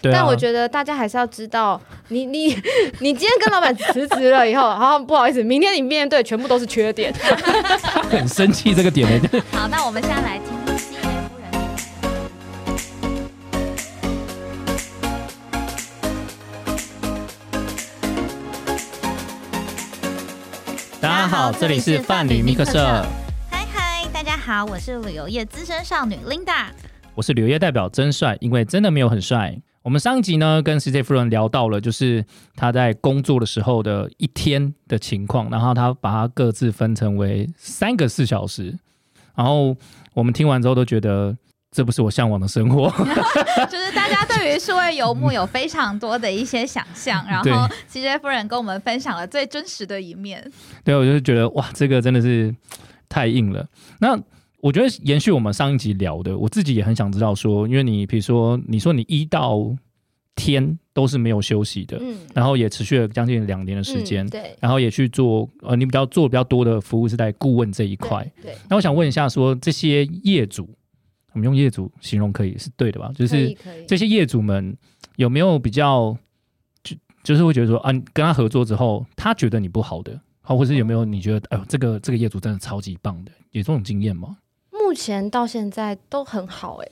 对啊但我觉得大家还是要知道，你 你你今天跟老板辞职了以后，好不好意思，明天你面对全部都是缺点。很生气这个点呢。好，那我们现在来听听 CJ 夫人。大家好，这里是伴侣密克社，嗨嗨，大家好，我是旅游业资深少女 Linda。我是旅游业代表真帅，因为真的没有很帅。我们上一集呢跟 CJ 夫人聊到了，就是他在工作的时候的一天的情况，然后他把它各自分成为三个四小时，然后我们听完之后都觉得这不是我向往的生活。就是大家对于数位游牧有非常多的一些想象，然后 CJ 夫人跟我们分享了最真实的一面。对，我就觉得哇，这个真的是太硬了。那我觉得延续我们上一集聊的，我自己也很想知道说，因为你比如说你说你一到天都是没有休息的，嗯，然后也持续了将近两年的时间，嗯对然后也去做呃，你比较做比较多的服务是在顾问这一块。对，那我想问一下说这些业主，我们用业主形容可以是对的吧？就是。这些业主们有没有比较就就是会觉得说啊，你跟他合作之后，他觉得你不好的，好，或是有没有你觉得哎呦这个这个业主真的超级棒的，有这种经验吗？目前到现在都很好哎、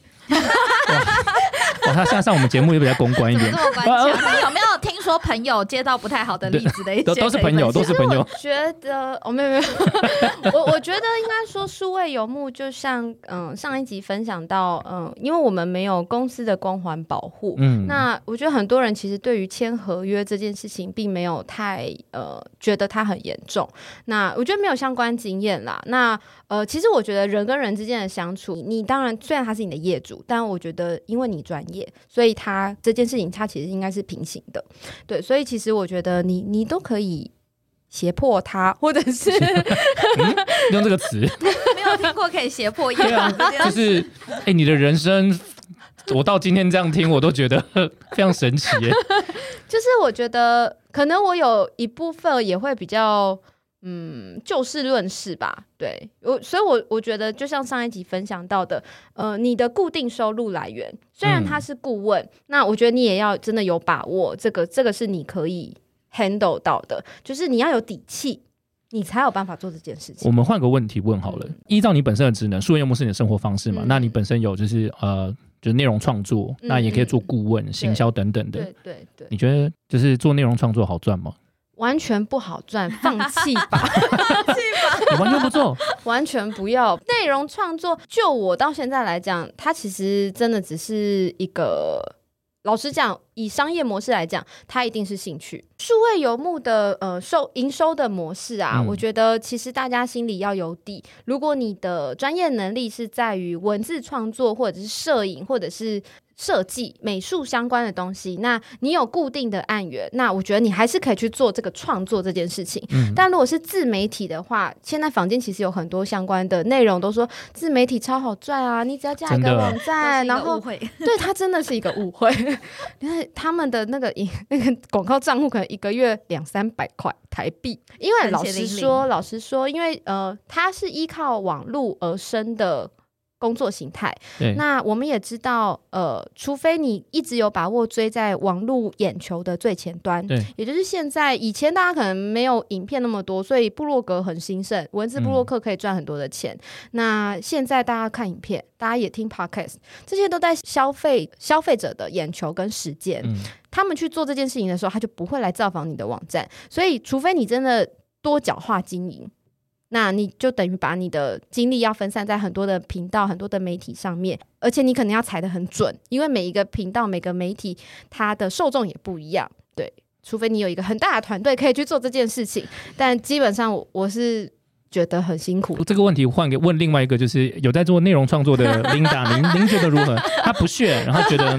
哇，他现在上我们节目也比较公关一点这，么关键？有没有听说朋友接到不太好的例子的一些都都是朋友，都是朋友。觉得哦，没有没有，我我觉得应该说数位游牧，就像嗯上一集分享到嗯，因为我们没有公司的光环保护，嗯，那我觉得很多人其实对于签合约这件事情，并没有太呃觉得它很严重。那我觉得没有相关经验啦。那呃，其实我觉得人跟人之间的相处，你当然虽然他是你的业主，但我觉得因为你专业，所以他这件事情他其实应该是平行的。对，所以其实我觉得你你都可以胁迫他，或者是用这个词，没有听过可以胁迫业对啊主这件事就是哎、你的人生，我到今天这样听，我都觉得非常神奇耶。就是我觉得可能我有一部分也会比较。嗯，就事论事吧，对我，所以我我觉得就像上一集分享到的，呃，你的固定收入来源虽然他是顾问，那我觉得你也要真的有把握，这个这个是你可以 handle 到的，就是你要有底气，你才有办法做这件事情。我们换个问题问好了，依照你本身的职能，数位游牧是你的生活方式嘛？嗯那你本身有就是呃，就是内容创作，嗯那也可以做顾问、行销等等的。对对对，你觉得就是做内容创作好赚吗？完全不好赚，放弃吧。你 完全不做，完全不要内容创作。就我到现在来讲，它其实真的只是一个。老实讲，以商业模式来讲，它一定是兴趣。数位游牧的呃收营收的模式啊，嗯我觉得其实大家心里要有底。如果你的专业能力是在于文字创作，或者是摄影，或者是设计、美术相关的东西，那你有固定的案源，那我觉得你还是可以去做这个创作这件事情。嗯，但如果是自媒体的话，现在坊间其实有很多相关的内容，都说自媒体超好赚啊！你只要架一个网站，然后个误会。对它真的是一个误会，因为他们的那个银 那个广告账户可能一个月两三百块台币。因为老实说，老实说，因为呃，它是依靠网络而生的。工作形态，那我们也知道，呃，除非你一直有把握追在网络眼球的最前端，对，也就是现在，以前大家可能没有影片那么多，所以部落格很兴盛，文字部落客可以赚很多的钱。那现在大家看影片，大家也听 podcast，这些都在消费消费者的眼球跟时间。嗯，他们去做这件事情的时候，他就不会来造访你的网站。所以，除非你真的多角化经营，那你就等于把你的精力要分散在很多的频道、很多的媒体上面，而且你可能要踩得很准，因为每一个频道、每个媒体它的受众也不一样。对，除非你有一个很大的团队可以去做这件事情，但基本上我我是觉得很辛苦。这个问题换给问另外一个，就是有在做内容创作的 Linda，您您觉得如何？他不屑，然后觉得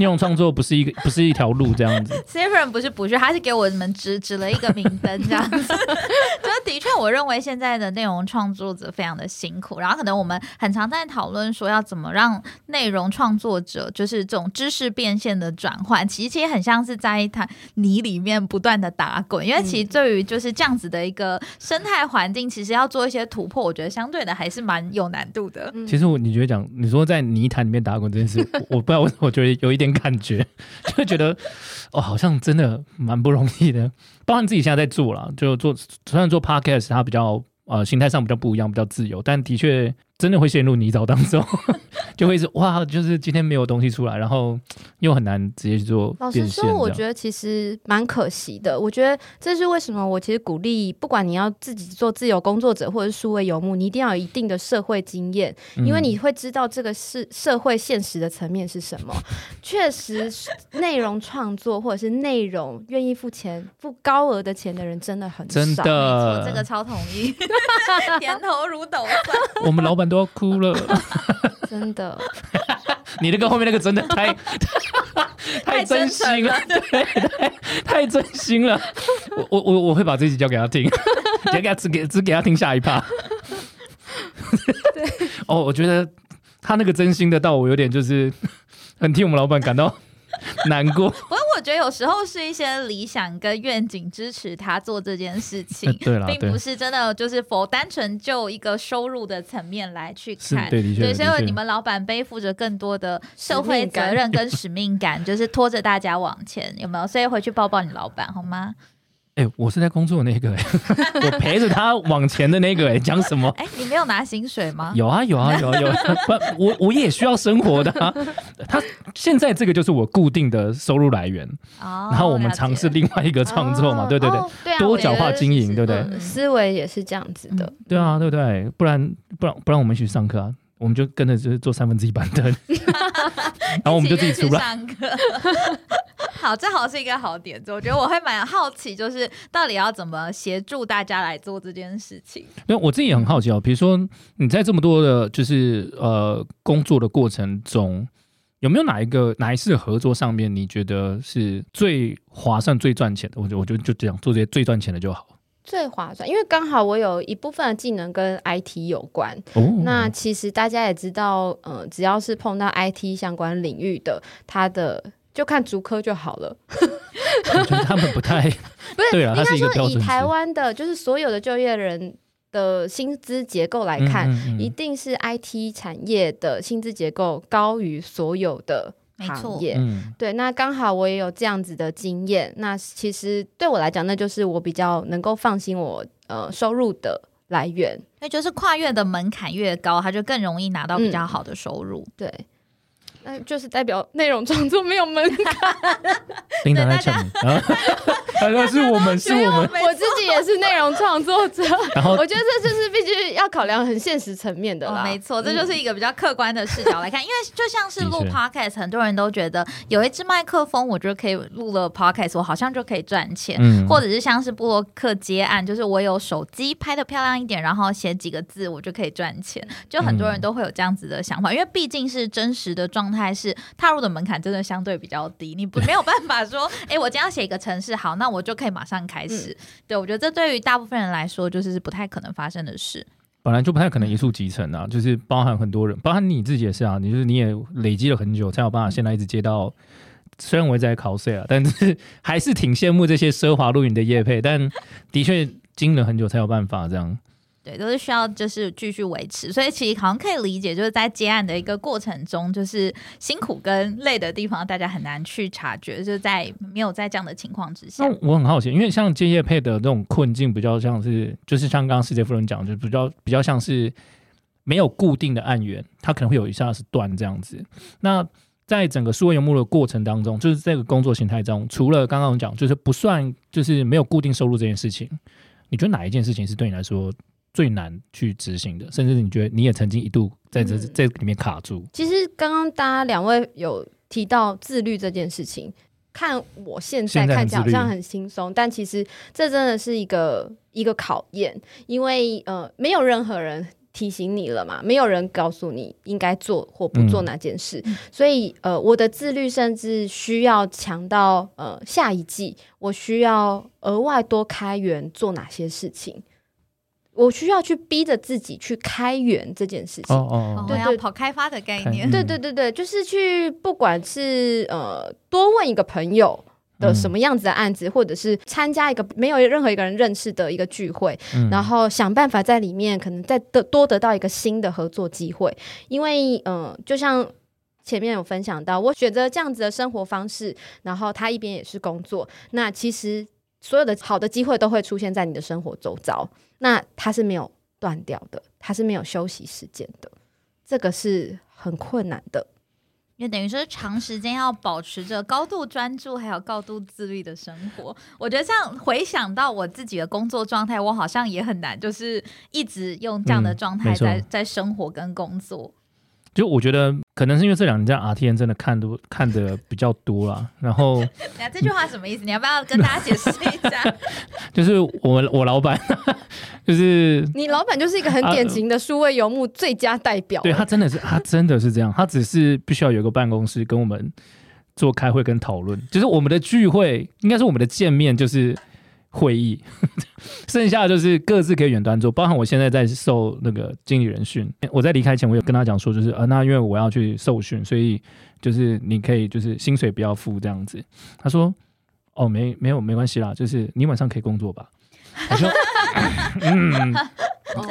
内容创作不是一个 不是一条路这样子。Severin 不是不屑，他是给我们指指了一个明灯，这样子。就的确，我认为现在的内容创作者非常的辛苦，然后可能我们很常在讨论说要怎么让内容创作者就是这种知识变现的转换，其实也很像是在一滩泥里面不断的打滚，因为其实对于就是这样子的一个生态环境，其实要要做一些突破，我觉得相对的还是蛮有难度的。嗯其实我你觉得讲，你说在泥潭里面打滚这件事，我我不知道为什么，我觉得有一点感觉，就会觉得哦，好像真的蛮不容易的。包含自己现在在做了，就做虽然做 podcast，它比较呃心态上比较不一样，比较自由，但的确真的会陷入泥沼当中，就会是哇，就是今天没有东西出来，然后又很难直接去做老实。说，我觉得其实蛮可惜的。我觉得这是为什么我其实鼓励，不管你要自己做自由工作者或者是数位游牧，你一定要有一定的社会经验，因为嗯你会知道这个是社会现实的层面是什么。确实，内容创作或者是内容愿意付钱、付高额的钱的人真的很少。真没错，的，这个超同意，点头如捣蒜。我们老板都要哭了。真的，你那个后面那个真的太 太真心了，对，太太真心了。我我我我会把这集交给他听，只给他只给只给他听下一趴。对哦，我觉得他那个真心的到我有点就是很替我们老板感到难过。不过我觉得有时候是一些理想跟愿景支持他做这件事情呃，对啦，并不，是真的就是否单纯就一个收入的层面来去看。对，所以你们老板背负着更多的社会 责任跟使命感，就是拖着大家往前，有没有？所以回去抱抱你老板好吗？哎、我是在工作的那个、欸，我陪着他往前的那个、欸，讲什么？哎，你没有拿薪水吗？有啊有啊有啊有啊，不，我我也需要生活的、啊。他现在这个就是我固定的收入来源，哦，然后我们尝试另外一个创作嘛，对对对，哦对啊，多角化经营，对不对？嗯思维也是这样子的。对啊，对不对？不然不然不然我们一起去上课啊，我们就跟着就是做三分之一板凳，然后我们就自己出来。好，这好是一个好点子。我觉得我会蛮好奇，就是到底要怎么协助大家来做这件事情。因为我自己也很好奇哦，比如说你在这么多的，就是呃工作的过程中，有没有哪一个哪一次的合作上面，你觉得是最划算、最赚钱的？我觉得我觉得就这样做这些最赚钱的就好。最划算，因为刚好我有一部分的技能跟 IT 有关。哦，那其实大家也知道，呃，只要是碰到 IT 相关领域的，它的就看足科就好了。我觉得他们不太 不是，对啊，应该说以台湾的，就是所有的就业人的薪资结构来看，嗯嗯嗯一定是 IT 产业的薪资结构高于所有的没错行业。嗯对，那刚好我也有这样子的经验。那其实对我来讲，那就是我比较能够放心我呃收入的来源。那就是跨越的门槛越高，他就更容易拿到比较好的收入。对，那就是代表内容创作没有门槛。领导在呛你，然后是我们是我们，我自己也是内容创作者，然后我觉得这就是必须要考量很现实层面的啦。哦，没错，这就是一个比较客观的视角来看，因为就像是录 podcast，很多人都觉得有一支麦克风，我就可以录了 podcast，我好像就可以赚钱。嗯或者是像是布洛克接案，就是我有手机拍的漂亮一点，然后写几个字，我就可以赚钱。就很多人都会有这样子的想法，因为毕竟是真实的状态，是踏入的门槛真的相对比较低，你不 没有办法说，哎、我今天要写一个城市，好，那我就可以马上开始。对我觉得这对于大部分人来说，就是不太可能发生的事。本来就不太可能一触即成啊，就是包含很多人，包含你自己也是啊，你就是你也累积了很久，才有办法现在一直接到。虽然我一直在考试啊，但是还是挺羡慕这些奢华露营的业配，但的确经了很久才有办法这样。对，都是需要就是继续维持，所以其实好像可以理解，就是在接案的一个过程中，就是辛苦跟累的地方，大家很难去察觉，就是在没有在这样的情况之下那，我很好奇，因为像接业配的这种困境，比较像是，就是像刚刚世界夫人讲，就比较比较像是没有固定的案源，它可能会有一下是断这样子。那在整个数位游牧的过程当中，就是这个工作形态中，除了刚刚讲，就是不算就是没有固定收入这件事情，你觉得哪一件事情是对你来说最难去执行的？甚至你觉得你也曾经一度在这、嗯这里面卡住？其实刚刚大家两位有提到自律这件事情，看我现在看起来好像很轻松，但其实这真的是一个一个考验，因为呃，没有任何人。提醒你了嘛？没有人告诉你应该做或不做嗯哪件事，嗯所以呃，我的自律甚至需要强到呃下一季，我需要额外多开源做哪些事情，我需要去逼着自己去开源这件事情。哦哦哦，对要跑开发的概念。嗯，对对对对，就是去不管是呃多问一个朋友，的什么样子的案子，或者是参加一个没有任何一个人认识的一个聚会，嗯。然后想办法在里面可能再得多得到一个新的合作机会，因为嗯、呃就像。前面有分享到，我选择这样子的生活方式，然后他一边也是工作，那其实所有的好的机会都会出现在你的生活周遭，那它是没有断掉的，它是没有休息时间的，这个是很困难的。因为等于说长时间要保持着高度专注，还有高度自律的生活。我觉得这样回想到我自己的工作状态，我好像也很难，就是一直用这样的嗯状态在、在生活跟工作。就我觉得可能是因为这两年在 RTN 真的看多看的比较多啦，然后那这句话什么意思？你要不要跟大家解释一下？就是我我老板 就是你老板就是一个很典型的数位游牧最佳代表，对他真的是他真的是这样，他只是必须要有一个办公室跟我们做开会跟讨论，就是我们的聚会应该是我们的见面就是会议，剩下就是各自可以远端做，包含我现在在受那个经理人训，我在离开前我有跟他讲说，就是呃那因为我要去受训，所以就是你可以就是薪水不要付这样子，他说哦没没有没关系啦，就是你晚上可以工作吧，我说 嗯。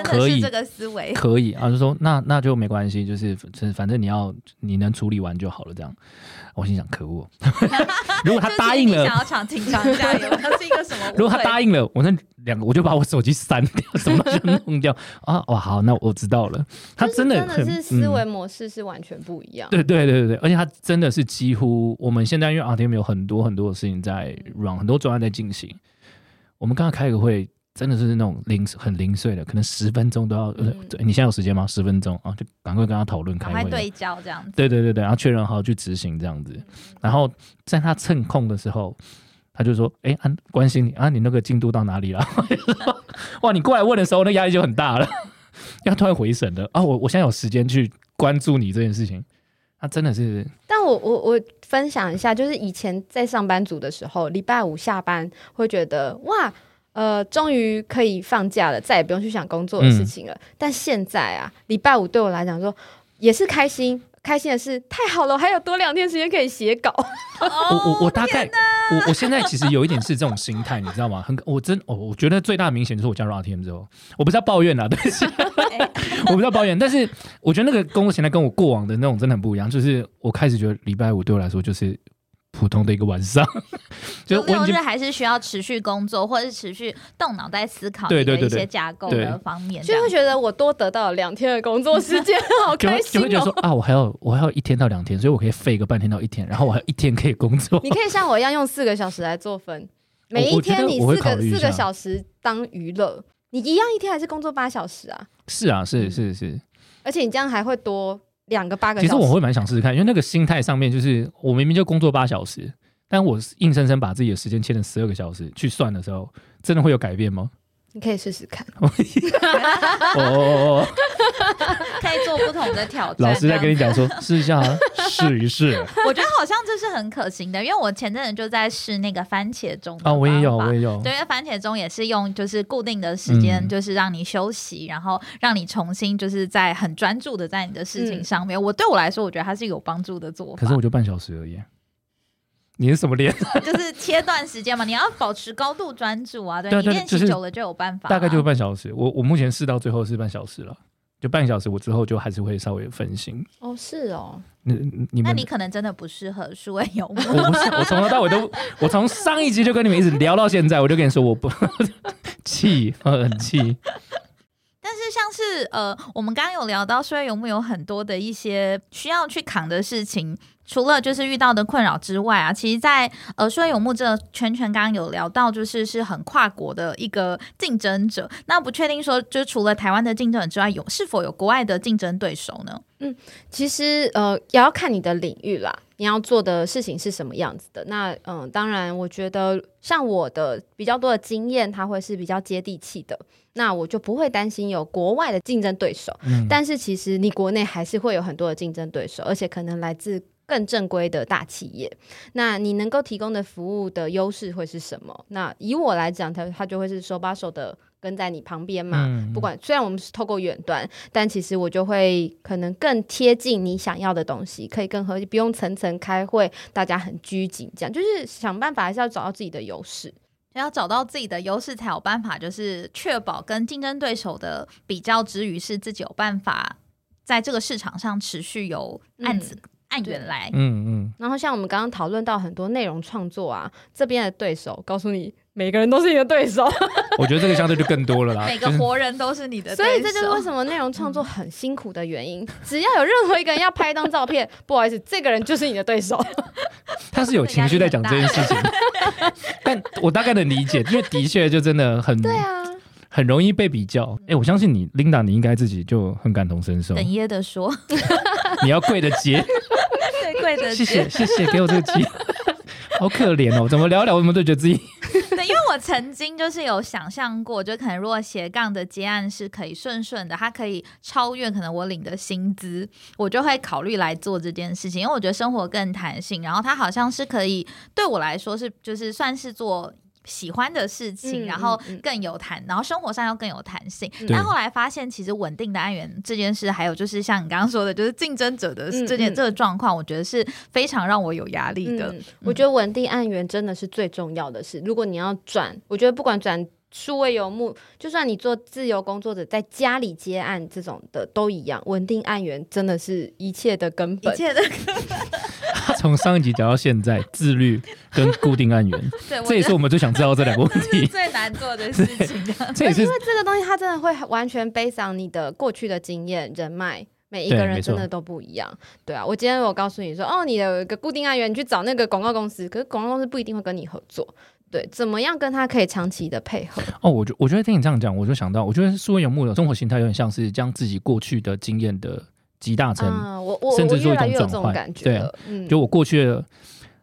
可以的是这个思维。可以啊，就说那那就没关系，就是反反正你要你能处理完就好了，这样。我心想，可恶，如果他答应了想，要抢请长加油，他是一个什么？如果他答应了，我那两个我就把我手机删掉，什么就弄掉啊。哇，好，那我知道了。他真的真的是思维嗯模式是完全不一样。对对对对对，而且他真的是几乎我们现在因为 RTM 有很多很多的事情在 run，很多专案在进行。我们刚刚开个会，真的是那种零很零碎的，可能十分钟都要。你现在有时间吗？十分钟啊，就赶快跟他讨论开会。对焦这样子。对对对对，然后确认好去执行这样子，然后在他趁空的时候，他就说：“哎，啊，关心你啊，你那个进度到哪里了？” 哇，你过来问的时候，那压力就很大了，要突然回神的啊！我我现在有时间去关注你这件事情，他真的是但我我我分享一下，就是以前在上班族的时候，礼拜五下班会觉得哇，呃，终于可以放假了，再也不用去想工作的事情了。但现在啊，礼拜五对我来讲说也是开心。开心的是，太好了，我还有多两天时间可以写稿。我我我大概我我现在其实有一点是这种心态，你知道吗？很我真我我觉得最大的明显就是我加入 RTM 之后，我不是要抱怨啦，但是 我不是要抱怨，但是我觉得那个工作形态跟我过往的那种真的很不一样，就是我开始觉得礼拜五对我来说就是普通的一个晚上，就是我已经六日还是需要持续工作，或者是持续动脑袋思考你的一些对对。对对架构对。的方面，这样。就会觉得我多得到了两天的工作时间，好开心哦！会觉得说啊，我还要我还要一天到两天，所以我可以废个半天到一天，然后我还有一天可以工作。你可以像我一样用四个小时来做分，每一天你四个四个小时当娱乐，你一样一天还是工作八小时啊？是啊，是是是，而且你这样还会多两个八个小时。其实我会蛮想试试看，因为那个心态上面就是我明明就工作八小时，但我硬生生把自己的时间切成十二个小时去算的时候，真的会有改变吗？你可以试试看。哦哦哦，可以做不同的挑战。老师在跟你讲说试一下啊，试一试，我觉得好像这是很可行的，因为我前阵子就在试那个番茄钟的啊，我也有，我也有。对，因为番茄钟也是用就是固定的时间，嗯就是让你休息，然后让你重新就是在很专注的在你的事情嗯上面。我对我来说，我觉得它是有帮助的做法。可是我就半小时而已。你是什么练？就是切断时间嘛，你要保持高度专注啊。对你练习久了就有办法啊、大概就是半小时。我我目前试到最后是半小时了，就半小时，我之后就还是会稍微分心。哦，是哦，你你那你可能真的不适合数位游牧。我不是，我从头到尾都，我从上一集就跟你们一直聊到现在，我就跟你说我不 气，很气。但是像是呃，我们刚刚有聊到数位游牧有很多的一些需要去扛的事情，除了就是遇到的困扰之外啊，其实在，呃数位游牧这个圈圈刚刚有聊到，就是是很跨国的一个竞争者。那不确定说，就除了台湾的竞争者之外，有是否有国外的竞争对手呢？嗯其实呃，也要看你的领域啦，你要做的事情是什么样子的。那嗯、当然，我觉得像我的比较多的经验，它会是比较接地气的，那我就不会担心有国外的竞争对手。嗯，但是其实你国内还是会有很多的竞争对手，而且可能来自更正规的大企业。那你能够提供的服务的优势会是什么？那以我来讲，它它就会是手把手的跟在你旁边嘛。嗯不管虽然我们是透过远端，但其实我就会可能更贴近你想要的东西，可以更合，不用层层开会，大家很拘谨，这样就是想办法还是要找到自己的优势。要找到自己的优势，才有办法就是确保跟竞争对手的比较之余，是自己有办法在这个市场上持续有案子、按原来。嗯嗯，然后像我们刚刚讨论到很多内容创作啊，这边的对手告诉你，每个人都是你的对手，我觉得这个相对就更多了啦。每个活人都是你的对手，所以这就是为什么内容创作很辛苦的原因。只要有任何一个人要拍一张照片，不好意思，这个人就是你的对手。他是有情绪在讲这件事情，但我大概能理解，因为的确就真的很对啊，很容易被比较。哎、我相信你，Linda，你应该自己就很感同身受，哽咽的说，你要跪着接，对，的谢谢谢谢，给我这个机会，好可怜哦，怎么聊一聊，我们都觉得自己 对，因为我曾经就是有想象过，就可能如果斜杠的接案是可以顺顺的，它可以超越可能我领的薪资，我就会考虑来做这件事情，因为我觉得生活更弹性，然后它好像是可以对我来说是就是算是做。喜欢的事情，嗯然后更有弹，然后生活上又更有弹性。嗯但后来发现，其实稳定的案源这件事，还有就是像你刚刚说的，就是竞争者的嗯这件、嗯这个状况，我觉得是非常让我有压力的。嗯，我觉得稳定案源真的是最重要的事。如果你要转，我觉得不管转数位游牧，就算你做自由工作者，在家里接案这种的都一样，稳定案源真的是一切的根本。一切的，他从上一集讲到现在，自律跟固定案源，对，这也是我们最想知道这两个问题。最难做的事情。这也是因为这个东西它真的会完全背上你的过去的经验、人脉。每一个人真的都不一样，对啊。我今天我告诉你说，哦，你的有一个固定案源，你去找那个广告公司，可是广告公司不一定会跟你合作，对，怎么样跟他可以长期的配合？哦，我觉我觉得听你这样讲，我就想到，我觉得数位游牧的生活形态有点像是将自己过去的经验的集大成，啊，我我甚至做一种转换对，嗯，就我过去的。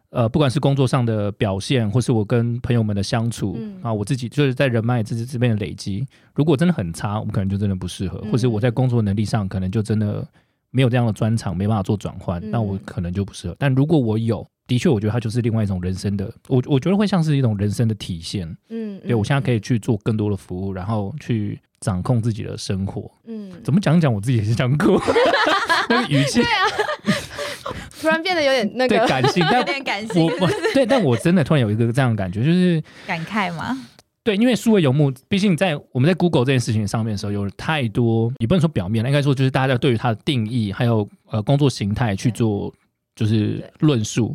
呃，不管是工作上的表现，或是我跟朋友们的相处、嗯啊，我自己就是在人脉这这边的累积，如果真的很差，我们可能就真的不适合，嗯或是我在工作能力上可能就真的没有这样的专长，没办法做转换，嗯那我可能就不适合。但如果我有，的确，我觉得它就是另外一种人生的，我我觉得会像是一种人生的体现。嗯，对我现在可以，去做更多的服务，然后去掌控自己的生活。嗯，怎么讲讲，我自己也是想哭，那个语气。突然变得有点那个，对感性，有但点感性。对，但我真的突然有一个这样的感觉，就是感慨吗？对，因为数位游牧，毕竟在我们在 Google 这件事情上面的时候，有太多，也不能说表面，应该说就是大家对于它的定义，还有呃工作形态去做就是论述。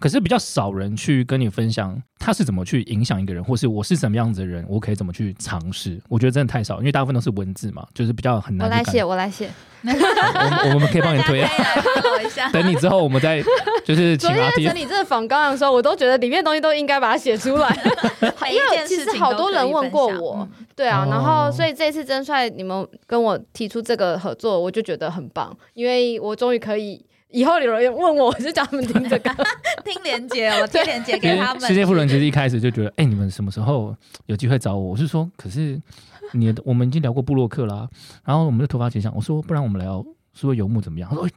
可是比较少人去跟你分享他是怎么去影响一个人，或是我是什么样子的人，我可以怎么去尝试。我觉得真的太少，因为大部分都是文字嘛，就是比较很难。我来写，我来写。我们我们可以帮你 推。等你之后我们再就是请昨天阿在 T 整理这个访纲的时候，我都觉得里面东西都应该把它写出来。因为其实好多人问过我嗯对啊，哦然后所以这次真帅你们跟我提出这个合作，我就觉得很棒，因为我终于可以。以后有人问我，我就叫他们听这个。听连接，我听连接给他们。实世界富人其实一开始就觉得，哎、你们什么时候有机会找我？我是说，可是你的我们已经聊过布洛克啦、然后我们就突发奇想，我说不然我们聊数位游牧怎么样？他说，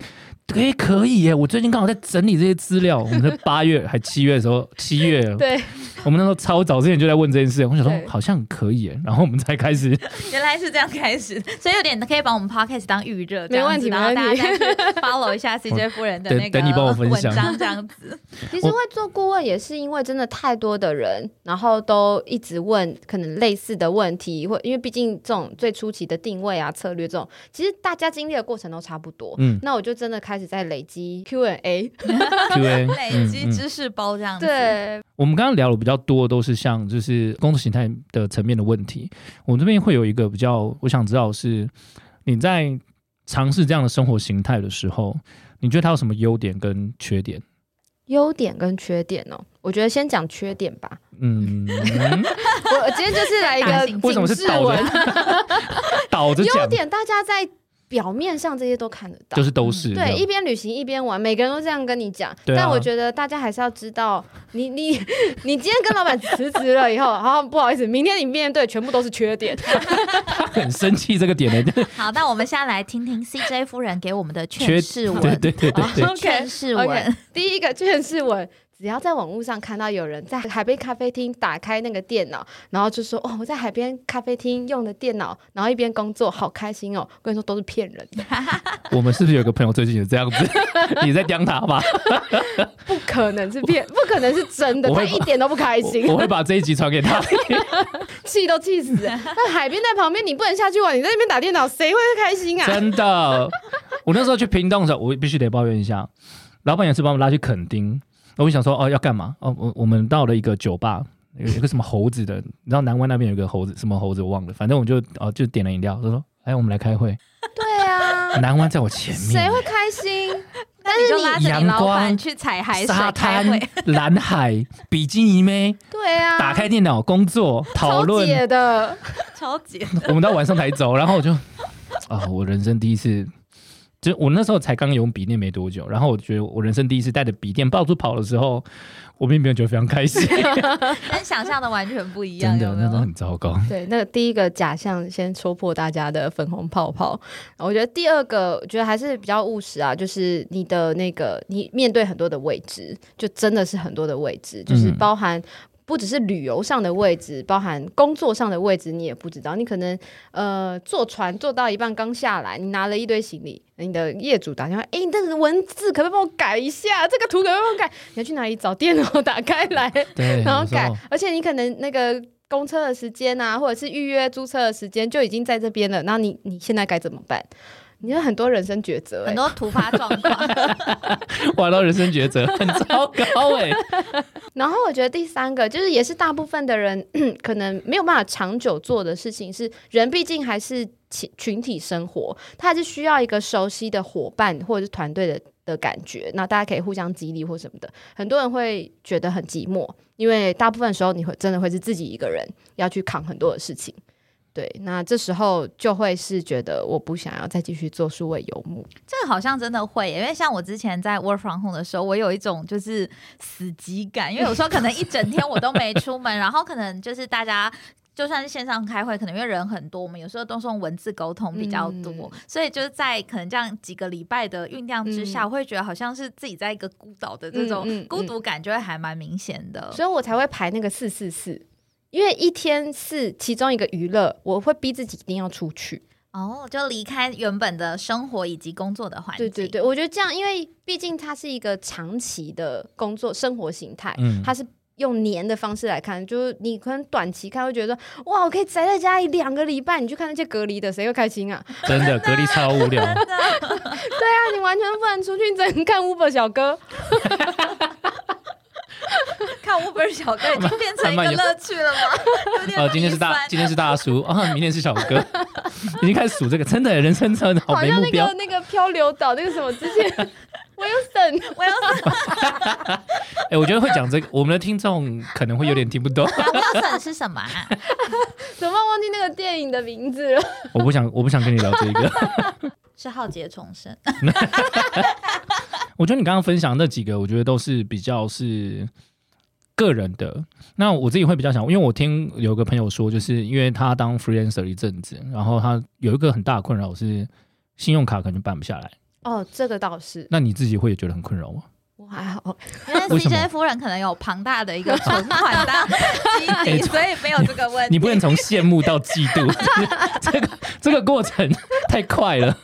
哎、可以耶！我最近刚好在整理这些资料，我们在八月还七月的时候，七月对，我们那时候超早之前就在问这件事，我想说好像可以耶，然后我们才开始。原来是这样开始，所以有点可以把我们 podcast 当预热，没问题然后大家再去 follow 一下 CJ 夫人的那个等等你帮我分享文章，这样子。其实会做顾问也是因为真的太多的人，然后都一直问可能类似的问题，或因为毕竟这种最初期的定位啊、策略这种，其实大家经历的过程都差不多。嗯那我就真的开始在累积 Q&A。Q&A 累积知识包这样子。，对，我们刚刚聊的比较多都是像就是工作形态的层面的问题。我这边会有一个比较，我想知道是你在尝试这样的生活形态的时候，你觉得它有什么优点跟缺点？优点跟缺点哦，我觉得先讲缺点吧。嗯，我今天就是来一个为什么是倒警示文着 倒着优？点大家在表面上这些都看得到，就是都是这对，一边旅行一边玩，每个人都这样跟你讲。啊。但我觉得大家还是要知道，你 你你今天跟老板辞职了以后，好不好意思，明天你面对全部都是缺点。他 很生气这个点呢，就 是好，那我们现在来听听 CJ 夫人给我们的缺劝世文。对对对对劝世文，第一个劝世文，只要在网络上看到有人在海边咖啡厅打开那个电脑，然后就说哦，我在海边咖啡厅用的电脑，然后一边工作，好开心哦。我跟你说，都是骗人的，我们是不是有个朋友最近也这样子？你在刁他吧？不可能是骗，不可能是真的，他一点都不开心我，我会把这一集传给他。气都气死。那海边在旁边，你不能下去玩，你在那边打电脑，谁会开心啊？真的，我那时候去屏东的时候，我必须得抱怨一下，老板也是把我们拉去垦丁，我就想说哦要干嘛？哦我我们到了一个酒吧。有有一个什么猴子的，你知道南湾那边有一个猴子，什么猴子我忘了，反正我就哦就点了饮料，他说：“哎，我们来开会。对啊”，南湾在我前面，谁会开心？那你就拉着你阳老板光去踩海水沙滩，、蓝海、比基尼妹，对啊，打开电脑工作讨超论，解的，超级我们到晚上才走，然后我就啊，我人生第一次，就我那时候才刚用笔电没多久，然后我觉得我人生第一次带着笔电到处跑的时候，我并没有觉得非常开心，跟想象的完全不一样，真的，有没有？那都很糟糕。对，那个第一个假象先戳破大家的粉红泡泡。我觉得第二个，我觉得还是比较务实啊，就是你的那个你面对很多的未知，就真的是很多的未知，就是嗯包含。不只是旅游上的位置，包含工作上的位置，你也不知道。你可能呃坐船坐到一半刚下来，你拿了一堆行李，你的业主打电话，哎、你这个文字可不可以帮我改一下？这个图可不可以帮我改？你要去哪里找电脑 打开来？对，然后改而且你可能那个公车的时间啊，或者是预约租车的时间就已经在这边了，那你你现在该怎么办？你有很多人生抉择、欸，很多突发状况，玩到人生抉择，很糟糕哎、然后我觉得第三个就是，也是大部分的人 可能没有办法长久做的事情是，人毕竟还是群群体生活，他还是需要一个熟悉的伙伴或者是团队的的感觉，那大家可以互相激励或什么的。很多人会觉得很寂寞，因为大部分时候你会真的会是自己一个人要去扛很多的事情。对，那这时候就会是觉得我不想要再继续做数位游牧，这个好像真的会，因为像我之前在 work from home 的时候，我有一种就是死机感，因为有时候可能一整天我都没出门，然后可能就是大家。就算是线上开会，可能因为人很多，我们有时候都是用文字沟通比较多，嗯所以就是在可能这样几个礼拜的酝酿之下，嗯我会觉得好像是自己在一个孤岛的这种孤独感，就会还蛮明显的。所以我才会排那个四四四，因为一天是其中一个娱乐，我会逼自己一定要出去。哦，就离开原本的生活以及工作的环境。对对对，我觉得这样，因为毕竟它是一个长期的工作生活形态，嗯，它是。用年的方式来看，就是你可能短期看会觉得说，哇，我可以宅在家里两个礼拜，你去看那些隔离的，谁会开心啊？真的 隔离超无聊。对啊，你完全不能出去，你只能看 Uber 小哥。看 Uber 小哥已经变成一个乐趣了吗？有点哦，今天是大今天是大叔啊，明天是小哥，已经开始数这个，真的人生真的好好像那没目标个。那个漂流岛那个什么，之前 Wilson 我要哎、我觉得会讲这个，我们的听众可能会有点听不懂。讲 Wilson 是什么啊？怎么忘记那个电影的名字了？我不想，我不想跟你聊这个。是浩劫重生。我觉得你刚刚分享那几个，我觉得都是比较是个人的。那我自己会比较想，因为我听有个朋友说，就是因为他当 freelancer 一阵子，然后他有一个很大的困扰是信用卡可能办不下来。哦，这个倒是那你自己会觉得很困扰吗？我还好，因为 CJ 夫人可能有庞大的一个存款当基底，所以没有这个问题。你不能从羡慕到嫉妒，这个这个过程太快了。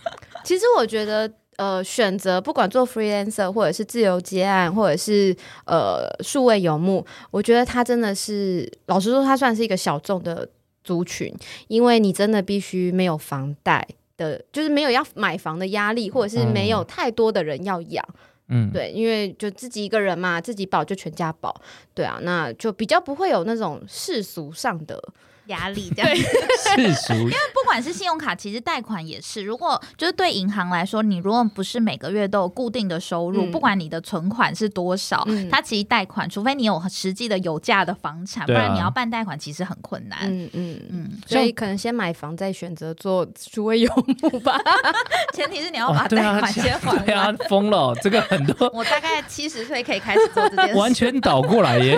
其实我觉得，呃，选择不管做 freelancer 或者是自由接案，或者是呃数位游牧，我觉得它真的是，老实说，它算是一个小众的族群，因为你真的必须没有房贷的，就是没有要买房的压力，或者是没有太多的人要养。嗯，对，因为就自己一个人嘛，自己保就全家保，对啊，那就比较不会有那种世俗上的，压力这样。世俗 不管是信用卡，其实贷款也是。如果就是对银行来说，你如果不是每个月都有固定的收入，嗯不管你的存款是多少，嗯它其实贷款，除非你有实际的有价的房产，不然你要办贷款其实很困难。嗯嗯嗯，嗯，所以可能先买房，再选择做数位游牧吧。前提是你要把贷款先还对啊完。，疯了，这个很多我大概七十岁可以开始做这件事。完全倒过来耶。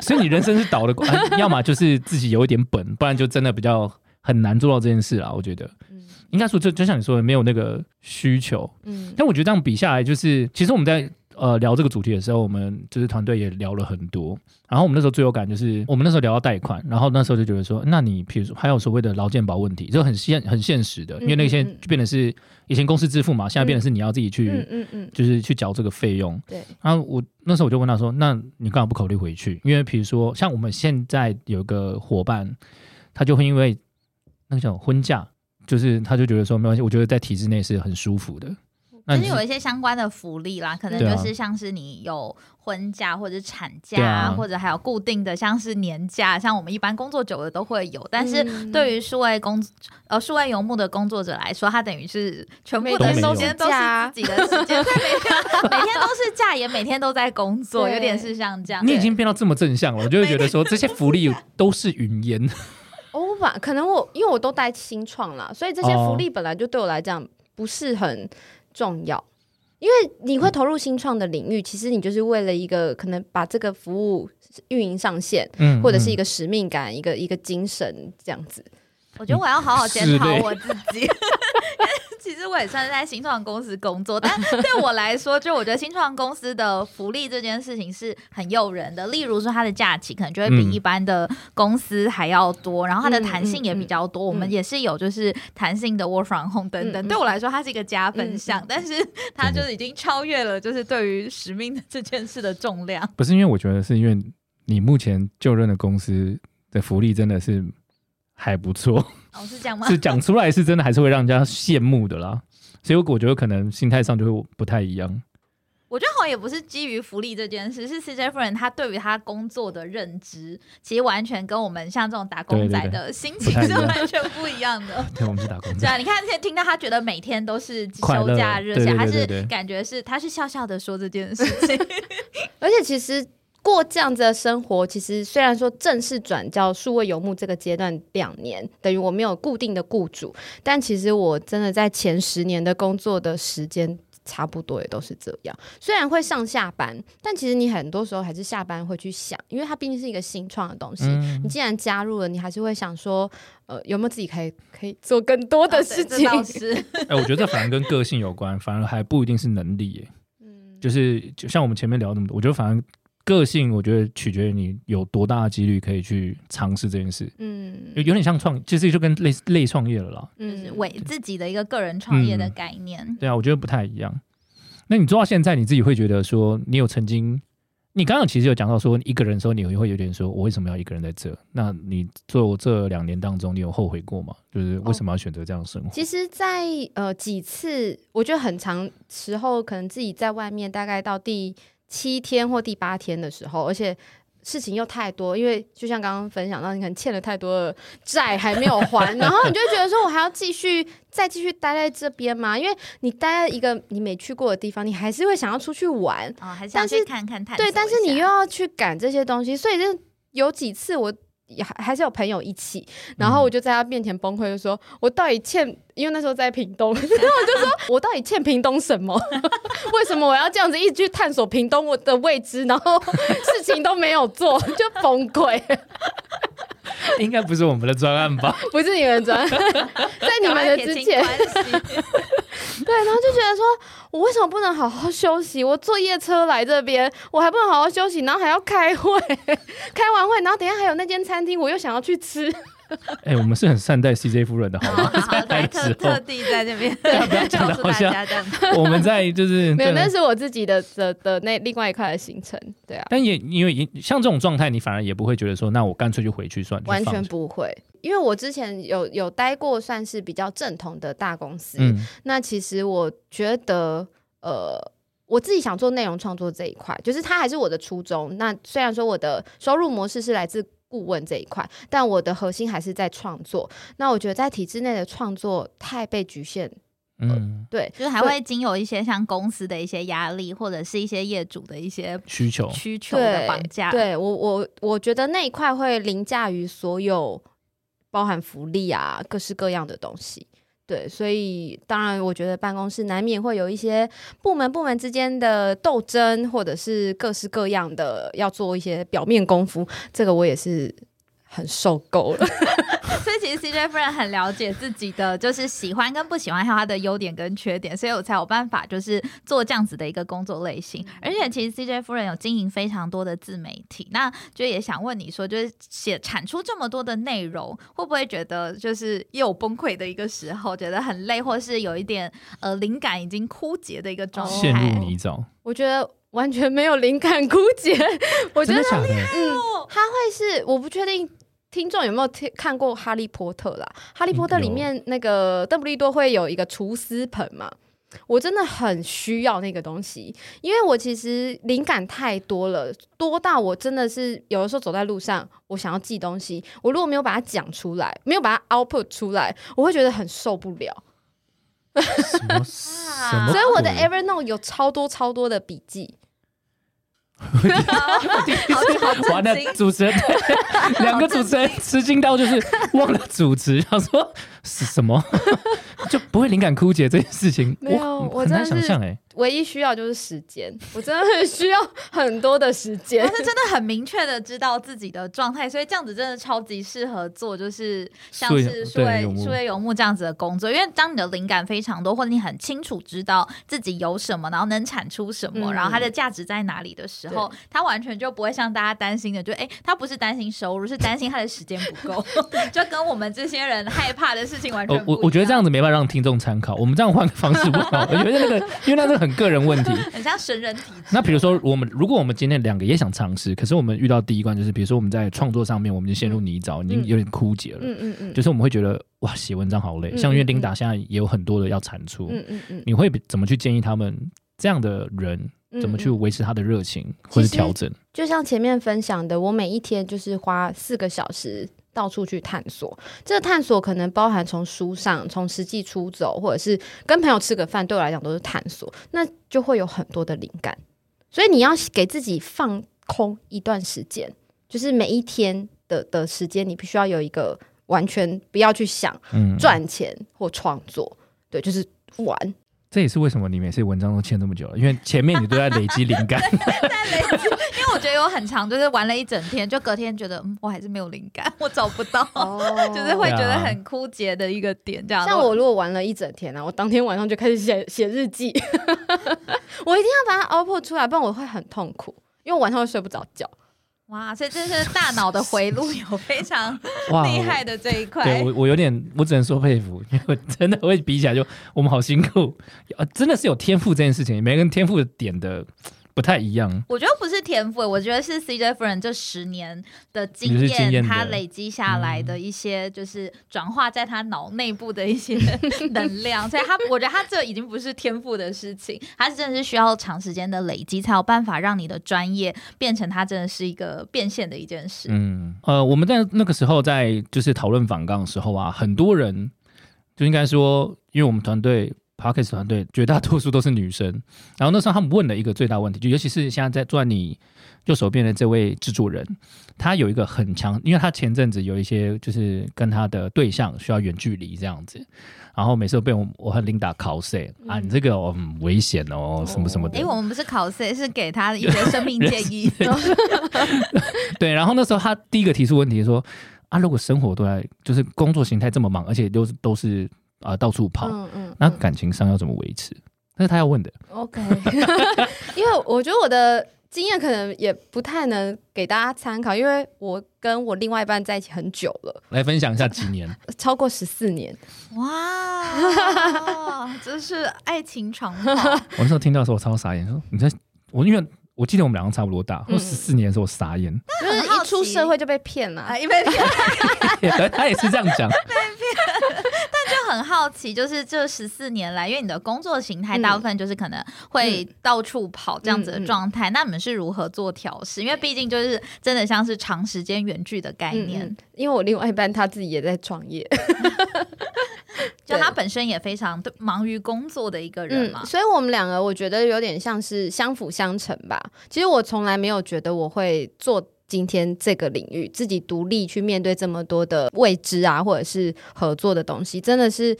所以你人生是倒的过，啊要么就是自己有一点本，不然就真的比较很难做到这件事啦。我觉得嗯应该说，就就像你说的，没有那个需求。嗯但我觉得这样比下来，就是其实我们在呃聊这个主题的时候，我们就是团队也聊了很多。然后我们那时候最有感就是，我们那时候聊到贷款，然后那时候就觉得说，那你比如说还有所谓的劳健保问题，就很现很现实的，因为那个现在嗯嗯嗯就变得是以前公司支付嘛，现在变得是你要自己去。嗯嗯嗯，就是去缴这个费用，对，然后我那时候我就问他说：“那你干嘛不考虑回去？因为比如说像我们现在有个伙伴，他就会因为那个叫婚假，就是他就觉得说没关系，我觉得在体制内是很舒服的。就是有一些相关的福利啦，可能就是像是你有婚假或者产假，啊或者还有固定的像是年假，像我们一般工作久了都会有。但是嗯对于数位工呃数位游牧的工作者来说，他等于是全部的天都是时间都是假自己的时间，对，每天每天都是假，也每天都在工作，有点是像这样。你已经变到这么正向了，我就会觉得说这些福利都是云烟。我把可能我因为我都待新创啦，所以这些哦福利本来就对我来讲不是很重要。因为你会投入新创的领域，其实你就是为了一个可能把这个服务运营上线，嗯，或者是一个个使命感、一个一个精神这样子。我觉得我要好好检讨我自己。其实我也算是在新创公司工作，但 对我来说，就我觉得新创公司的福利这件事情是很诱人的。例如说，它的假期可能就会比嗯一般的公司还要多，然后它的嗯弹性也比较多。我们也是有就是弹性的 work from home 等等。对我来说，它是一个加分项，但是它就是已经超越了就是对于使命的这件事的重量。不是因为我觉得是因为你目前就任的公司的福利真的是还不错，哦，是这样吗？是讲出来是真的还是会让人家羡慕的啦。所以我觉得可能心态上就会不太一样。我觉得好像也不是基于福利这件事，是 CJ 夫人她对于她工作的认知，其实完全跟我们像这种打工仔的心情是完全不一样的。对，我们是打工 仔。对啊，你看，现在听到他觉得每天都是休假日，且他是感觉是他是笑笑的说这件事情，而且其实过这样子的生活，其实虽然说正式转叫数位游牧这个阶段两年，等于我没有固定的雇主，但其实我真的在前十年的工作的时间。差不多也都是这样，虽然会上下班，但其实你很多时候还是下班会去想，因为它毕竟是一个新创的东西。嗯你既然加入了，你还是会想说，呃，有没有自己可以可以做更多的哦事情？对这倒是 哎、我觉得这反而跟个性有关，反而还不一定是能力耶。嗯就是就像我们前面聊那么多，我觉得反而个性，我觉得取决于你有多大的几率可以去尝试这件事，嗯有有点像创，其实就跟类似类创业了啦。就是嗯为自己的一个个人创业的嗯概念。对啊，我觉得不太一样。那你做到现在，你自己会觉得说，你有曾经，你刚刚其实有讲到说，一个人的时候，你会有点说，我为什么要一个人在这？那你做这两年当中，你有后悔过吗？就是为什么要选择这样的生活？其实在，呃几次，我觉得很长时候，可能自己在外面，大概到第七天或第八天的时候，而且事情又太多，因为就像刚刚分享到，你可能欠了太多的债还没有还，然后你就觉得说，我还要继续再继续待在这边吗？因为你待在一个你没去过的地方，你还是会想要出去玩，哦，还是想但是去看看探对，但是你又要去赶这些东西，所以就有几次我也还还是有朋友一起，然后我就在他面前崩溃，就说我到底欠，因为那时候在屏东，然后我就说我到底欠屏东什么？为什么我要这样子一直去探索屏东我的未知，然后事情都没有做，就崩溃？应该不是我们的专案吧？不是你们专，在你们的之前，对，然后就觉得说，我为什么不能好好休息？我坐夜车来这边，我还不能好好休息，然后还要开会，开完会，然后等下还有那间餐厅，我又想要去吃。哎、我们是很善待 CJ 夫人的，好吗？好 好，在特地在这边 不要讲告诉大得好像家这样。我们在就是没有，对那是我自己的的的那另外一块的行程。对啊，但也因为像这种状态，你反而也不会觉得说，那我干脆就回去算，就完全不会，因为我之前有有待过算是比较正统的大公司。嗯那其实我觉得，呃，我自己想做内容创作这一块，就是它还是我的初衷。那虽然说我的收入模式是来自顾问这一块，但我的核心还是在创作。那我觉得在体制内的创作太被局限，嗯对，就是还会经有一些像公司的一些压力，或者是一些业主的一些需求，需求的绑架。对我我我觉得那一块会凌驾于所有包含福利啊各式各样的东西。对，所以当然，我觉得办公室难免会有一些部门部门之间的斗争，或者是各式各样的要做一些表面功夫，这个我也是很受够了。所以其实 CJ 夫人很了解自己的就是喜欢跟不喜欢，还有他的优点跟缺点，所以我才有办法就是做这样子的一个工作类型。而且其实 CJ 夫人有经营非常多的自媒体，那就也想问你说，就是写产出这么多的内容，会不会觉得就是又有崩溃的一个时候，觉得很累，或是有一点呃灵感已经枯竭的一个状态？陷入泥沼，我觉得完全没有灵感枯竭，我觉得真的假的？嗯，他会是我不确定。听众有没有听看过《哈利波特》啦？《哈利波特》里面那个邓布利多会有一个厨师盆嘛？我真的很需要那个东西，因为我其实灵感太多了，多到我真的是有的时候走在路上，我想要记东西，我如果没有把它讲出来，没有把它 output 出来，我会觉得很受不了。什么什么鬼？所以我的 Evernote 有超多超多的笔记。完了，主持人两个主持人吃惊到就是忘了主持，想说是什么，就不会灵感枯竭这件事情。没有我很难真的是想象哎。唯一需要就是时间，我真的很需要很多的时间但。是真的很明确的知道自己的状态，所以这样子真的超级适合做，就是像是数位数位游牧这样子的工作。因为当你的灵感非常多，或者你很清楚知道自己有什么，然后能产出什么，嗯然后它的价值在哪里的时候，它完全就不会像大家担心的，就哎，他不是担心收入，是担心他的时间不够，就跟我们这些人害怕的事情完全不一样。我我我觉得这样子没办法让听众参考，我们这样换个方式不好。我觉得那个，因为那个很个人问题。很像神人体质。那比如说，我们如果我们今天两个也想尝试，可是我们遇到第一关就是，比如说我们在创作上面，我们就陷入泥沼，已经有点枯竭了。嗯嗯嗯，就是我们会觉得哇，写文章好累。嗯像因为嗯琳达现在也有很多的要产出，嗯嗯嗯，你会怎么去建议他们这样的人嗯怎么去嗯维持他的热情或者其实调整？就像前面分享的，我每一天就是花四个小时到处去探索。这个探索可能包含从书上、从实际出走，或者是跟朋友吃个饭，对我来讲都是探索。那就会有很多的灵感，所以你要给自己放空一段时间，就是每一天的的时间，你必须要有一个完全不要去想嗯，赚钱或创作，对，就是玩。这也是为什么你每次文章都欠这么久了，因为前面你都在累积灵感 在累积。因为我觉得有很长，就是玩了一整天，就隔天觉得，嗯，我还是没有灵感，我找不到，哦就是会觉得很枯竭的一个点。这样，像我如果玩了一整天啊，我当天晚上就开始写写日记，我一定要把它 output 出来，不然我会很痛苦，因为我晚上会睡不着觉。哇，所以这是大脑的回路有非常，厉害的这一块对。我，我有点，我只能说佩服，因为真的会比起来就，我们好辛苦，呃，真的是有天赋这件事情，每个人天赋的点的不太一样。我觉得不是天赋，我觉得是 CJ 夫人这十年的经验验，的她累积下来的一些，就是转化在他脑内部的一些 能量，所以他，我觉得他这已经不是天赋的事情，他是真的是需要长时间的累积，才有办法让你的专业变成他真的是一个变现的一件事。嗯，呃，我们在那个时候在就是讨论反杠的时候啊，很多人就应该说，因为我们团队 Parkes 团队绝大多数都是女生，然后那时候他们问了一个最大问题，就尤其是现在在坐在你右手边的这位制作人，他有一个很强，因为他前阵子有一些就是跟他的对象需要远距离这样子，然后每次都被我我和 Linda 考 C 啊，你这个哦很危险哦，什么什么的哎、。我们不是考 C，是给他一些生命 建议。对，然后那时候他第一个提出问题说啊，如果生活都在就是工作形态这么忙，而且都是都是啊、到处跑，嗯嗯，那感情上要怎么维持？那是他要问的。OK，因为我觉得我的经验可能也不太能给大家参考，因为我跟我另外一半在一起很久了，来分享一下几年，超过十四年。哇，这是爱情长跑。我那时候听到的时候我超傻眼，说你在我因为我记得我们两个差不多大，嗯我十四年的时候我傻眼，就是一出社会就被骗了、啊，因为他也是这样讲，就很好奇，就是这十四年来，因为你的工作形态嗯大部分就是可能会到处跑这样子的嗯嗯状态，那你们是如何做调试？因为毕竟就是真的像是长时间远距的概念，因为我另外一半他自己也在创业，就他本身也非常忙于工作的一个人嘛嗯，。所以我们两个我觉得有点像是相辅相成吧。其实我从来没有觉得我会做今天这个领域，自己独立去面对这么多的未知啊，或者是合作的东西，真的是。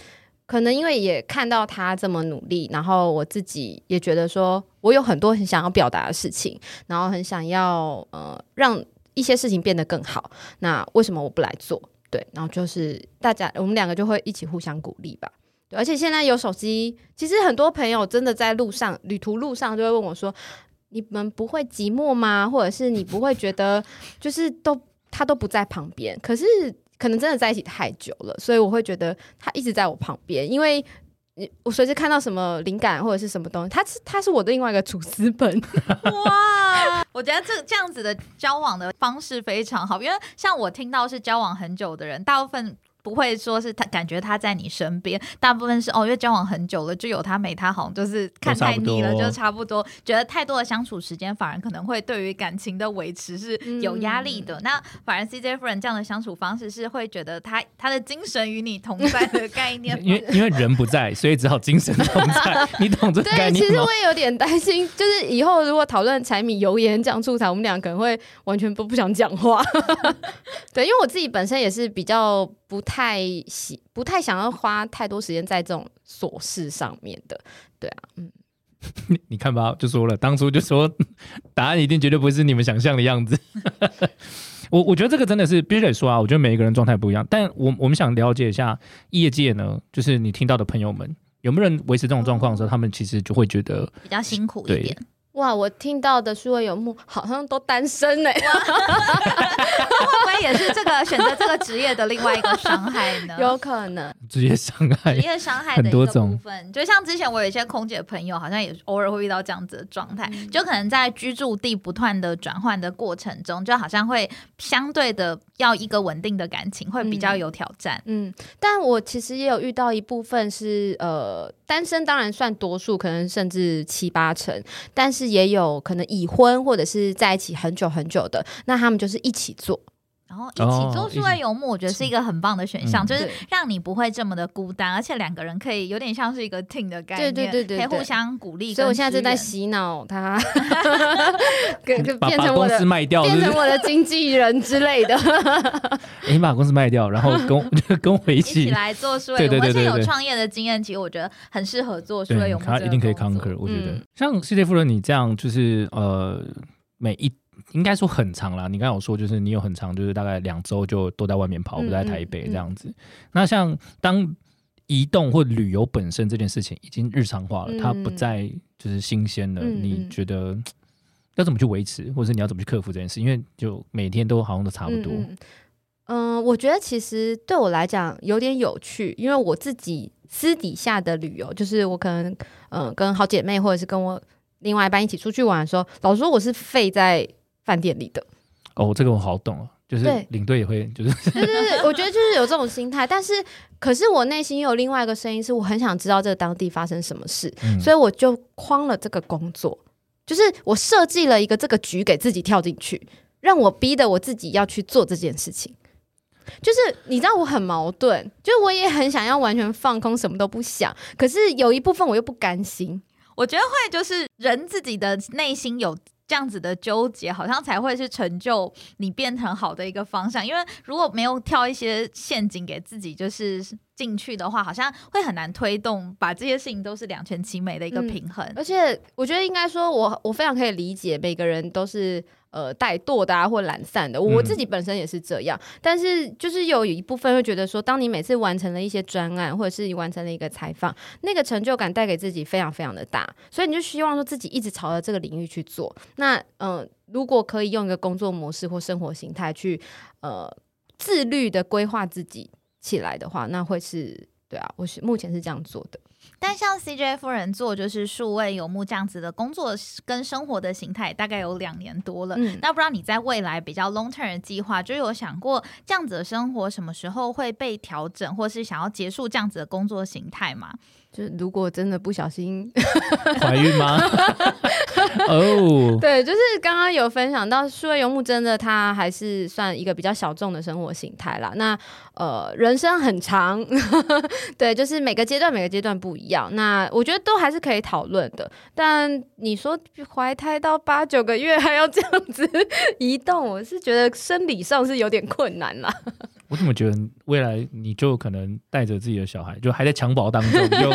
可能因为也看到他这么努力，然后我自己也觉得说，我有很多很想要表达的事情，然后很想要呃让一些事情变得更好，那为什么我不来做？对，然后就是大家我们两个就会一起互相鼓励吧。而且现在有手机，其实很多朋友真的在路上旅途路上就会问我说：“你们不会寂寞吗？或者是你不会觉得就是都他都不在旁边？可是可能真的在一起太久了，所以我会觉得他一直在我旁边，因为。”我随时看到什么灵感或者是什么东西，他是他是我的另外一个主资本。哇，我觉得这这样子的交往的方式非常好，因为像我听到是交往很久的人，大部分。不会说是他感觉他在你身边，大部分是哦，因为交往很久了，就有他没他，好像就是看太腻了，就差不多。觉得太多的相处时间，反而可能会对于感情的维持是有压力的。那反而 CJ 夫人这样的相处方式，是会觉得他他的精神与你同在的概念。因为因为人不在，所以只好精神同在。你懂这概念对？其实我也有点担心，就是以后如果讨论柴米油盐酱醋茶，我们俩可能会完全不不想讲话。对，因为我自己本身也是比较。不太喜，不太想要花太多时间在这种琐事上面的，对啊，嗯，你看吧，就说了，当初就说 答案一定绝对不是你们想象的样子。我我觉得这个真的是必须得说啊，我觉得每一个人状态不一样，但我我们想了解一下业界呢，就是你听到的朋友们有没有人维持这种状况的时候，他们其实就会觉得比较辛苦一点。哇，我听到的数位游牧好像都单身呢，会不会也是这个选择这个职业的另外一个伤害呢？有可能，职业伤害，职业伤害很多种。部分。就像之前我有一些空姐朋友，好像也偶尔会遇到这样子的状态，就可能在居住地不断的转换的过程中，就好像会相对的要一个稳定的感情会比较有挑战。嗯，但我其实也有遇到一部分是呃单身，当然算多数，可能甚至七八成，但是。也有可能已婚或者是在一起很久很久的，那他们就是一起做。然后一起做数位游牧，我觉得是一个很棒的选项，就是让你不会这么的孤单，而且两个人可以有点像是一个 team 的概念，对对对对，可以互相鼓励。所以我现在正在洗脑他，变成我的卖掉，变成我的经纪人之类的。你把公司卖掉，然后 跟跟我一起来做数位游牧，而且有创业的经验，其实我觉得很适合做数位游牧。他一定可以 conquer，我觉得像世界富人你这样，就是呃每一。应该说很长啦。你刚刚有说，就是你有很长，就是大概两周就都在外面跑，不在台北这样子。那像当移动或旅游本身这件事情已经日常化了，它不再就是新鲜了。你觉得要怎么去维持，或者是你要怎么去克服这件事？因为就每天都好像都差不多。嗯，我觉得其实对我来讲有点有趣，因为我自己私底下的旅游，就是我可能嗯跟好姐妹或者是跟我另外一半一起出去玩的时候，老实说我是废在。饭店里的哦，这个我好懂哦，就是领队也会，就是对对对，我觉得就是有这种心态，但是可是我内心有另外一个声音，是我很想知道这个当地发生什么事，所以我就框了这个工作，就是我设计了一个这个局给自己跳进去，让我逼得我自己要去做这件事情。就是你知道我很矛盾，就是我也很想要完全放空，什么都不想，可是有一部分我又不甘心。我觉得会就是人自己的内心有。这样子的纠结，好像才会是成就你变成好的一个方向。因为如果没有跳一些陷阱给自己，就是进去的话，好像会很难推动，把这些事情都是两全其美的一个平衡。而且，我觉得应该说，我我非常可以理解每个人都是。呃，怠惰的啊，或懒散的，我自己本身也是这样。但是，就是有一部分会觉得说，当你每次完成了一些专案，或者是你完成了一个采访，那个成就感带给自己非常非常的大，所以你就希望说自己一直朝着这个领域去做。那，嗯，如果可以用一个工作模式或生活形态去，呃，自律的规划自己起来的话，那会是对啊，我是目前是这样做的。但像 CJ 夫人做就是数位游牧这样子的工作跟生活的形态，大概有两年多了。那不知道你在未来比较 long term 的计划，就有想过这样子的生活什么时候会被调整，或是想要结束这样子的工作形态吗？就是如果真的不小心 怀孕吗？哦，对，就是刚刚有分享到数位游牧，真的它还是算一个比较小众的生活形态啦。那呃，人生很长，对，就是每个阶段每个阶段不一样。那我觉得都还是可以讨论的。但你说怀胎到八九个月还要这样子移动，我是觉得生理上是有点困难啦。我怎么觉得未来你就可能带着自己的小孩，就还在襁褓当中，就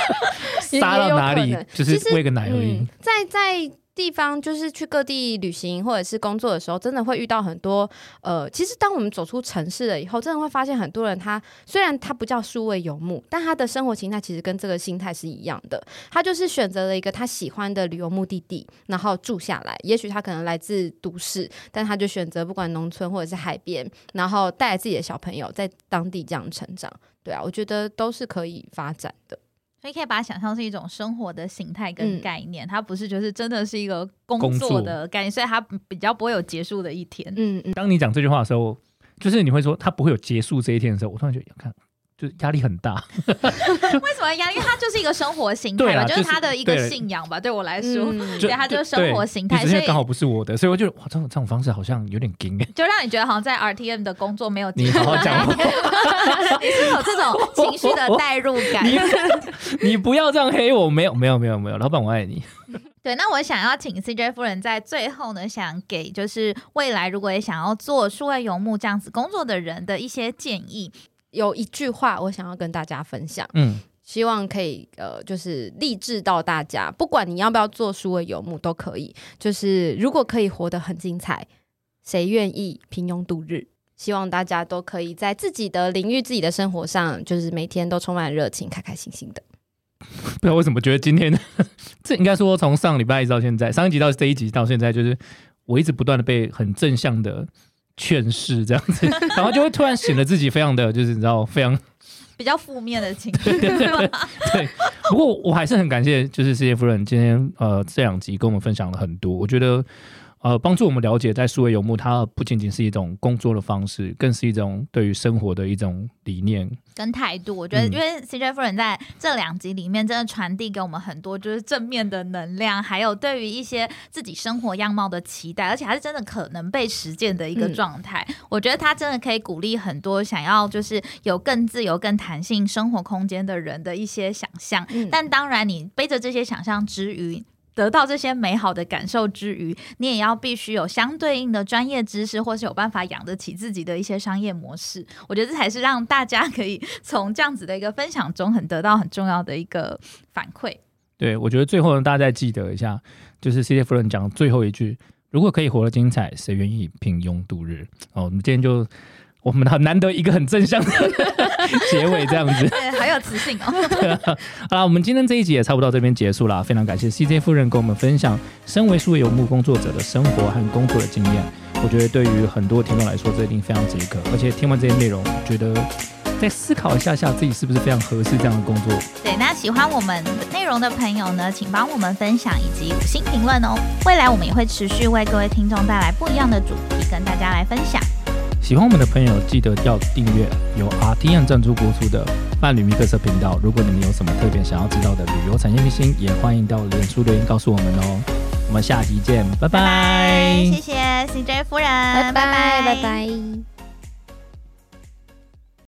撒到哪里就是喂个奶而已。在在地方就是去各地旅行或者是工作的时候，真的会遇到很多呃，其实当我们走出城市了以后，真的会发现很多人他虽然他不叫数位游牧，但他的生活形态其实跟这个心态是一样的。他就是选择了一个他喜欢的旅游目的地，然后住下来。也许他可能来自都市，但他就选择不管农村或者是海边，然后带自己的小朋友在当地这样成长。对啊，我觉得都是可以发展的。所以可以把它想象是一种生活的形态跟概念，它不是就是真的是一个工作的概念，所以它比较不会有结束的一天。嗯嗯，当你讲这句话的时候，就是你会说它不会有结束这一天的时候，我突然觉得看。就是压力很大，为什么压力？因为它就是一个生活形态嘛，就是他的一个信仰吧。对我来说，嗯对，它就是生活形态，对所以刚好不是我的，所以我觉得哇，这种这种方式好像有点硬哎。就让你觉得好像在 RTM 的工作没有 你好好讲话，你是有这种情绪的代入感。你你不要这样黑我，没有没有没有没有，老板我爱你。对，那我想要请 CJ 夫人在最后呢，想给就是未来如果也想要做数位游牧这样子工作的人的一些建议。有一句话我想要跟大家分享，嗯，希望可以呃，就是励志到大家，不管你要不要做数位游牧都可以。就是如果可以活得很精彩，谁愿意平庸度日？希望大家都可以在自己的领域、自己的生活上，就是每天都充满热情、开开心心的。不知道为什么觉得今天 这应该说从上礼拜一直到现在，上一集到这一集到现在，就是我一直不断的被很正向的劝世这样子，然后就会突然显得自己非常的就是你知道非常比较负面的情绪，对。不过我还是很感谢，就是世界夫人今天呃这两集跟我们分享了很多，我觉得。呃，帮助我们了解，在数位游牧，它不仅仅是一种工作的方式，更是一种对于生活的一种理念。跟态度。我觉得，嗯因为 CJ 夫人在这两集里面真的传递给我们很多就是正面的能量，还有对于一些自己生活样貌的期待，而且还是真的可能被实践的一个嗯状态。我觉得他真的可以鼓励很多想要就是有更自由、更弹性生活空间的人的一些想象。嗯但当然，你背着这些想象之余。得到这些美好的感受之余，你也要必须有相对应的专业知识，或是有办法养得起自己的一些商业模式。我觉得这才是让大家可以从这样子的一个分享中，很得到很重要的一个反馈。对，我觉得最后呢，大家再记得一下，就是 C J 夫人讲最后一句：如果可以活得精彩，谁愿意平庸度日？哦，我们今天就我们很难得一个很正向的结尾，这样子。对，好有磁性哦。好啦，我们今天这一集也差不多到这边结束了。非常感谢 CJ 夫人跟我们分享身为数位游牧工作者的生活和工作的经验。我觉得对于很多听众来说，这一定非常值得。而且听完这些内容，我觉得再思考一下下自己是不是非常合适这样的工作。对，那喜欢我们内容的朋友呢，请帮我们分享以及五星评论哦。未来我们也会持续为各位听众带来不一样的主题，跟大家来分享。喜欢我们的朋友，记得要订阅由 RTN 赞助播出的伴侣米克色频道。如果你们有什么特别想要知道的旅游产业明星，也欢迎到脸书留言告诉我们哦。我们下集见，拜拜谢谢 CJ 夫人，拜拜拜拜。